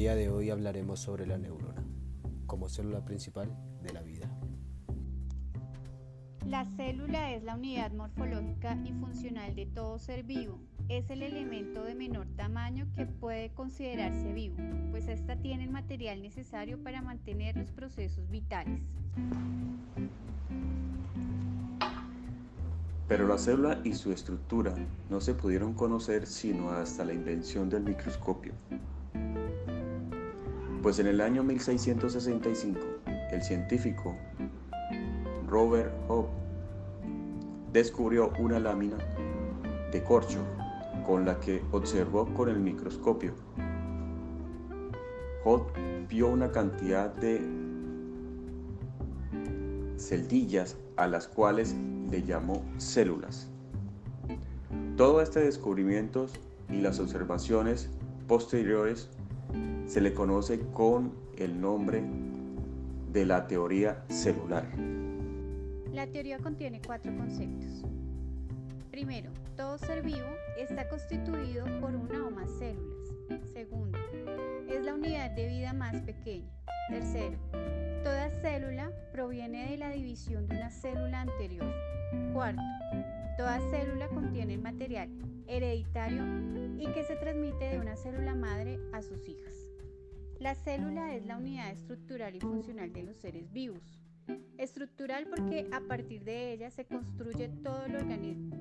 día de hoy hablaremos sobre la neurona, como célula principal de la vida. La célula es la unidad morfológica y funcional de todo ser vivo. Es el elemento de menor tamaño que puede considerarse vivo, pues ésta tiene el material necesario para mantener los procesos vitales. Pero la célula y su estructura no se pudieron conocer sino hasta la invención del microscopio. Pues en el año 1665, el científico Robert Hooke descubrió una lámina de corcho con la que observó con el microscopio. Hooke vio una cantidad de celdillas a las cuales le llamó células. Todo este descubrimiento y las observaciones posteriores se le conoce con el nombre de la teoría celular. La teoría contiene cuatro conceptos. Primero, todo ser vivo está constituido por una o más células. Segundo, es la unidad de vida más pequeña. Tercero, toda célula proviene de la división de una célula anterior. Cuarto, toda célula contiene material hereditario y que se transmite de una célula madre a sus hijas. La célula es la unidad estructural y funcional de los seres vivos. Estructural porque a partir de ella se construye todo el organismo,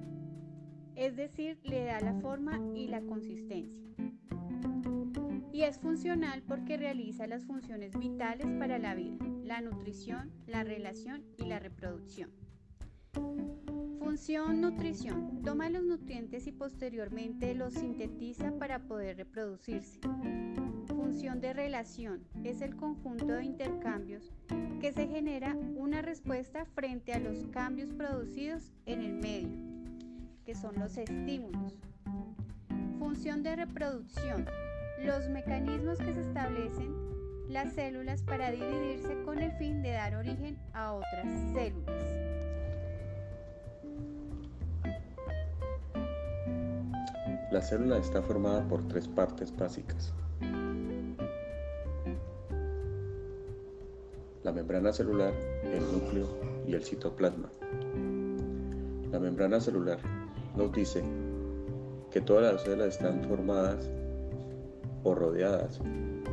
es decir, le da la forma y la consistencia. Y es funcional porque realiza las funciones vitales para la vida, la nutrición, la relación y la reproducción. Función nutrición. Toma los nutrientes y posteriormente los sintetiza para poder reproducirse de relación es el conjunto de intercambios que se genera una respuesta frente a los cambios producidos en el medio, que son los estímulos. Función de reproducción, los mecanismos que se establecen las células para dividirse con el fin de dar origen a otras células. La célula está formada por tres partes básicas. La membrana celular, el núcleo y el citoplasma. La membrana celular nos dice que todas las células están formadas o rodeadas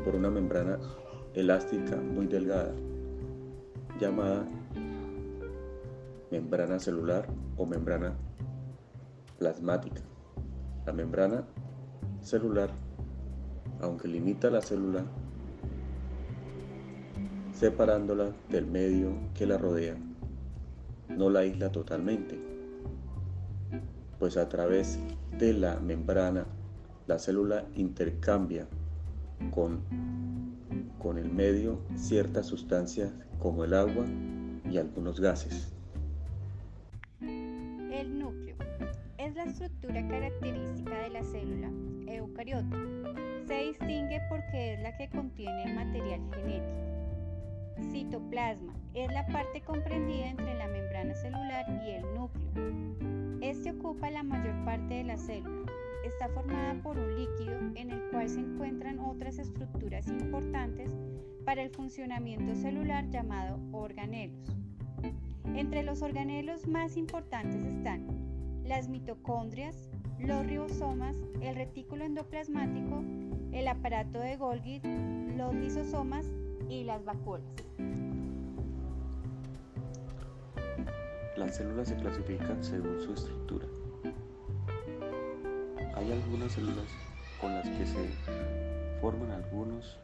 por una membrana elástica muy delgada llamada membrana celular o membrana plasmática. La membrana celular, aunque limita la célula, separándola del medio que la rodea. No la aísla totalmente, pues a través de la membrana la célula intercambia con, con el medio ciertas sustancias como el agua y algunos gases. El núcleo es la estructura característica de la célula eucariota. Se distingue porque es la que contiene material genético. Citoplasma es la parte comprendida entre la membrana celular y el núcleo. Este ocupa la mayor parte de la célula. Está formada por un líquido en el cual se encuentran otras estructuras importantes para el funcionamiento celular llamado organelos. Entre los organelos más importantes están las mitocondrias, los ribosomas, el retículo endoplasmático, el aparato de Golgi, los lisosomas y las vacuolas. Las células se clasifican según su estructura. Hay algunas células con las que se forman algunos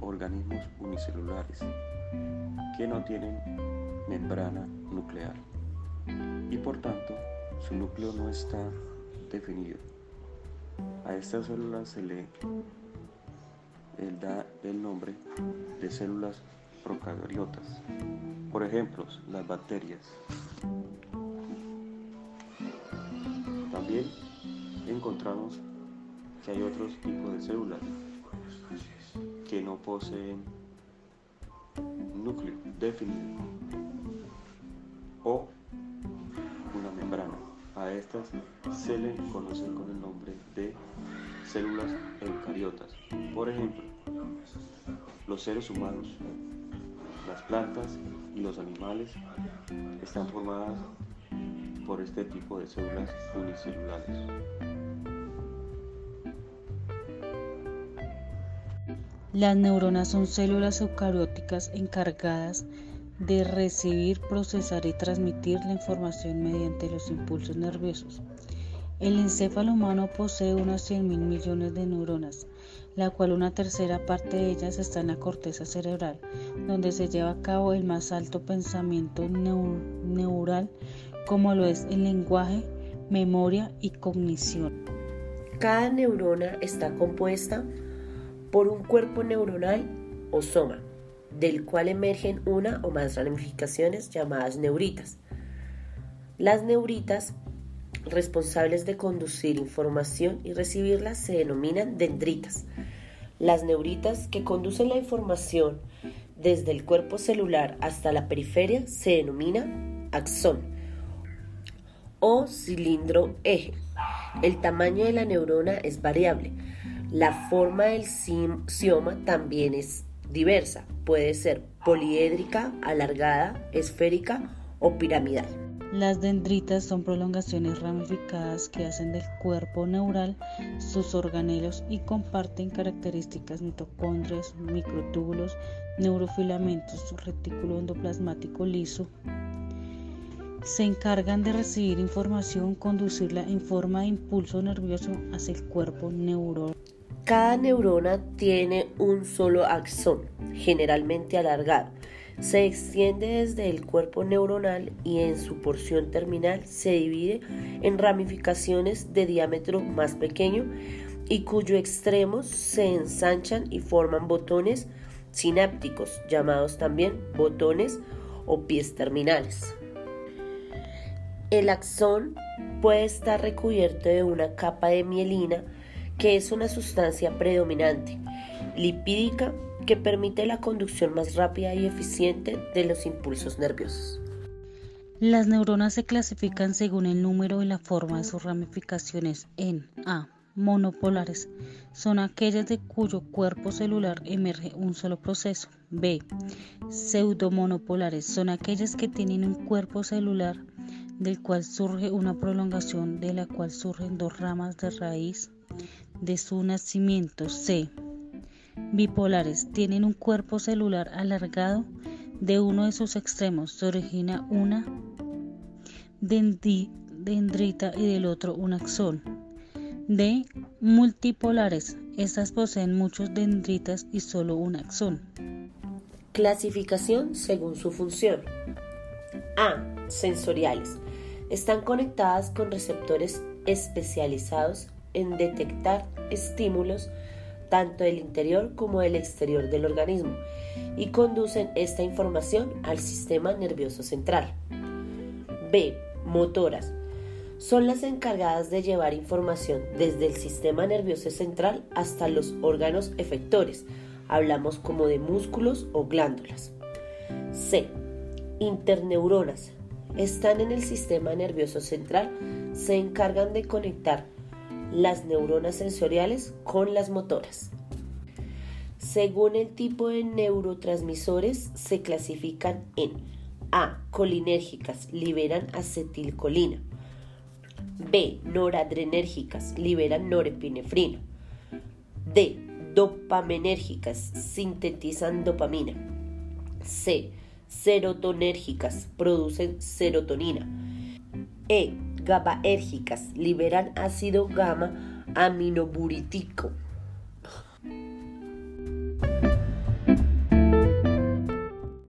organismos unicelulares que no tienen membrana nuclear y por tanto su núcleo no está definido. A estas células se le él da el nombre de células procariotas. Por ejemplo, las bacterias. También encontramos que hay otros tipos de células que no poseen núcleo definido o una membrana. A estas se le conocen con el nombre de células eucariotas. Por ejemplo, Los seres humanos, las plantas y los animales están formadas por este tipo de células unicelulares. Las neuronas son células eucarióticas encargadas de recibir, procesar y transmitir la información mediante los impulsos nerviosos. El encéfalo humano posee unos 100 mil millones de neuronas, la cual una tercera parte de ellas está en la corteza cerebral, donde se lleva a cabo el más alto pensamiento neural, como lo es el lenguaje, memoria y cognición. Cada neurona está compuesta por un cuerpo neuronal o soma, del cual emergen una o más ramificaciones llamadas neuritas. Las neuritas responsables de conducir información y recibirla se denominan dendritas. Las neuritas que conducen la información desde el cuerpo celular hasta la periferia se denomina axón o cilindro eje. El tamaño de la neurona es variable. La forma del cioma también es diversa. Puede ser poliédrica, alargada, esférica o piramidal. Las dendritas son prolongaciones ramificadas que hacen del cuerpo neural sus organelos y comparten características mitocondrias, microtúbulos, neurofilamentos, retículo endoplasmático liso. Se encargan de recibir información, conducirla en forma de impulso nervioso hacia el cuerpo neuronal. Cada neurona tiene un solo axón, generalmente alargado se extiende desde el cuerpo neuronal y en su porción terminal se divide en ramificaciones de diámetro más pequeño y cuyos extremos se ensanchan y forman botones sinápticos, llamados también botones o pies terminales. El axón puede estar recubierto de una capa de mielina que es una sustancia predominante, lipídica que permite la conducción más rápida y eficiente de los impulsos nerviosos. Las neuronas se clasifican según el número y la forma de sus ramificaciones en A. Monopolares son aquellas de cuyo cuerpo celular emerge un solo proceso. B. Pseudomonopolares son aquellas que tienen un cuerpo celular del cual surge una prolongación de la cual surgen dos ramas de raíz de su nacimiento. C bipolares tienen un cuerpo celular alargado de uno de sus extremos. Se origina una dendrita y del otro un axón. D. Multipolares. Estas poseen muchos dendritas y solo un axón. Clasificación según su función. A. Sensoriales. Están conectadas con receptores especializados en detectar estímulos tanto del interior como del exterior del organismo y conducen esta información al sistema nervioso central. B. Motoras. Son las encargadas de llevar información desde el sistema nervioso central hasta los órganos efectores. Hablamos como de músculos o glándulas. C. Interneuronas. Están en el sistema nervioso central. Se encargan de conectar las neuronas sensoriales con las motoras. Según el tipo de neurotransmisores, se clasifican en A. Colinérgicas, liberan acetilcolina. B. Noradrenérgicas, liberan norepinefrina. D. Dopaminérgicas, sintetizan dopamina. C. Serotonérgicas, producen serotonina. E GABAérgicas liberan ácido gamma aminoburítico.